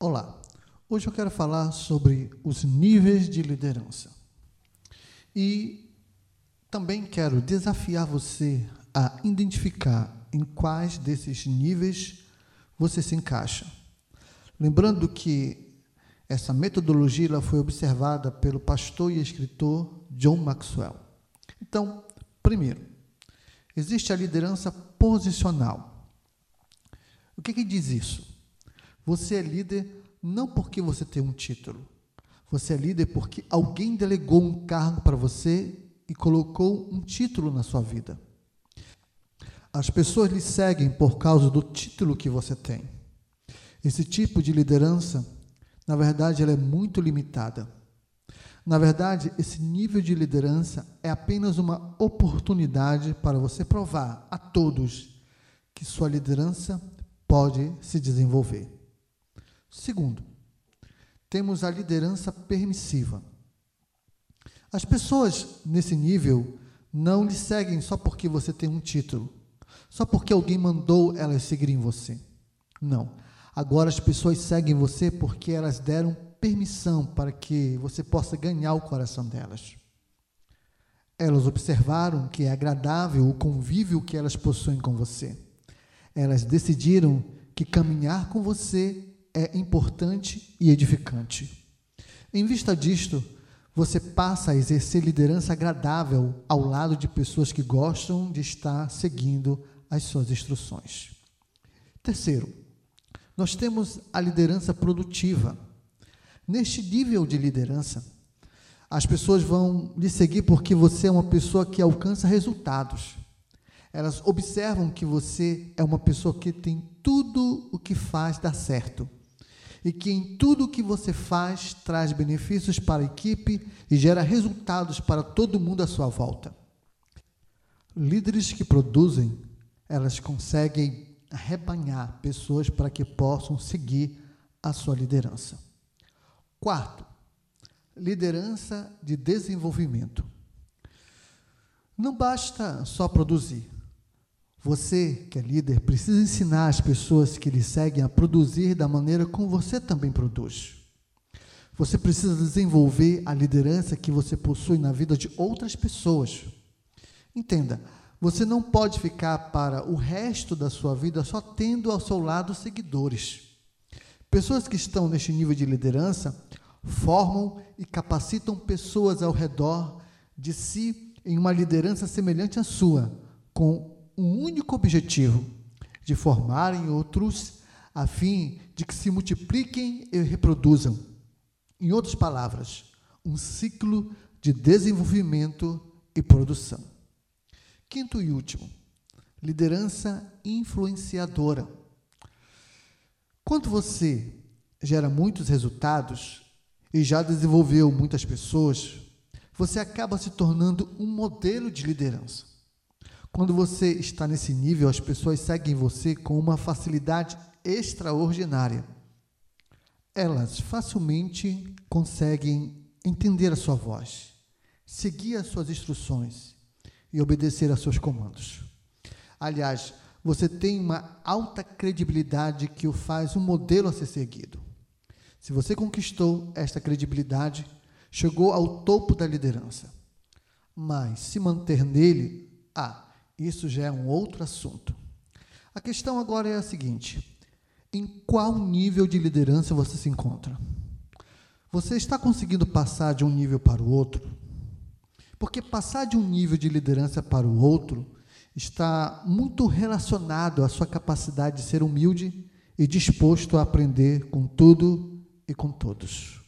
Olá, hoje eu quero falar sobre os níveis de liderança. E também quero desafiar você a identificar em quais desses níveis você se encaixa. Lembrando que essa metodologia foi observada pelo pastor e escritor John Maxwell. Então, primeiro, existe a liderança posicional. O que, que diz isso? Você é líder não porque você tem um título. Você é líder porque alguém delegou um cargo para você e colocou um título na sua vida. As pessoas lhe seguem por causa do título que você tem. Esse tipo de liderança, na verdade, ela é muito limitada. Na verdade, esse nível de liderança é apenas uma oportunidade para você provar a todos que sua liderança pode se desenvolver. Segundo, temos a liderança permissiva. As pessoas nesse nível não lhe seguem só porque você tem um título, só porque alguém mandou elas seguirem você. Não. Agora as pessoas seguem você porque elas deram permissão para que você possa ganhar o coração delas. Elas observaram que é agradável o convívio que elas possuem com você. Elas decidiram que caminhar com você é importante e edificante. Em vista disto, você passa a exercer liderança agradável ao lado de pessoas que gostam de estar seguindo as suas instruções. Terceiro, nós temos a liderança produtiva. Neste nível de liderança, as pessoas vão lhe seguir porque você é uma pessoa que alcança resultados. Elas observam que você é uma pessoa que tem tudo o que faz dar certo e que em tudo o que você faz traz benefícios para a equipe e gera resultados para todo mundo à sua volta. Líderes que produzem, elas conseguem arrebanhar pessoas para que possam seguir a sua liderança. Quarto, liderança de desenvolvimento. Não basta só produzir. Você, que é líder, precisa ensinar as pessoas que lhe seguem a produzir da maneira como você também produz. Você precisa desenvolver a liderança que você possui na vida de outras pessoas. Entenda, você não pode ficar para o resto da sua vida só tendo ao seu lado seguidores. Pessoas que estão neste nível de liderança formam e capacitam pessoas ao redor de si em uma liderança semelhante à sua, com um único objetivo: de formarem outros a fim de que se multipliquem e reproduzam. Em outras palavras, um ciclo de desenvolvimento e produção. Quinto e último, liderança influenciadora. Quando você gera muitos resultados e já desenvolveu muitas pessoas, você acaba se tornando um modelo de liderança. Quando você está nesse nível, as pessoas seguem você com uma facilidade extraordinária. Elas facilmente conseguem entender a sua voz, seguir as suas instruções e obedecer a seus comandos. Aliás, você tem uma alta credibilidade que o faz um modelo a ser seguido. Se você conquistou esta credibilidade, chegou ao topo da liderança. Mas se manter nele, ah, isso já é um outro assunto. A questão agora é a seguinte: em qual nível de liderança você se encontra? Você está conseguindo passar de um nível para o outro? Porque passar de um nível de liderança para o outro está muito relacionado à sua capacidade de ser humilde e disposto a aprender com tudo e com todos.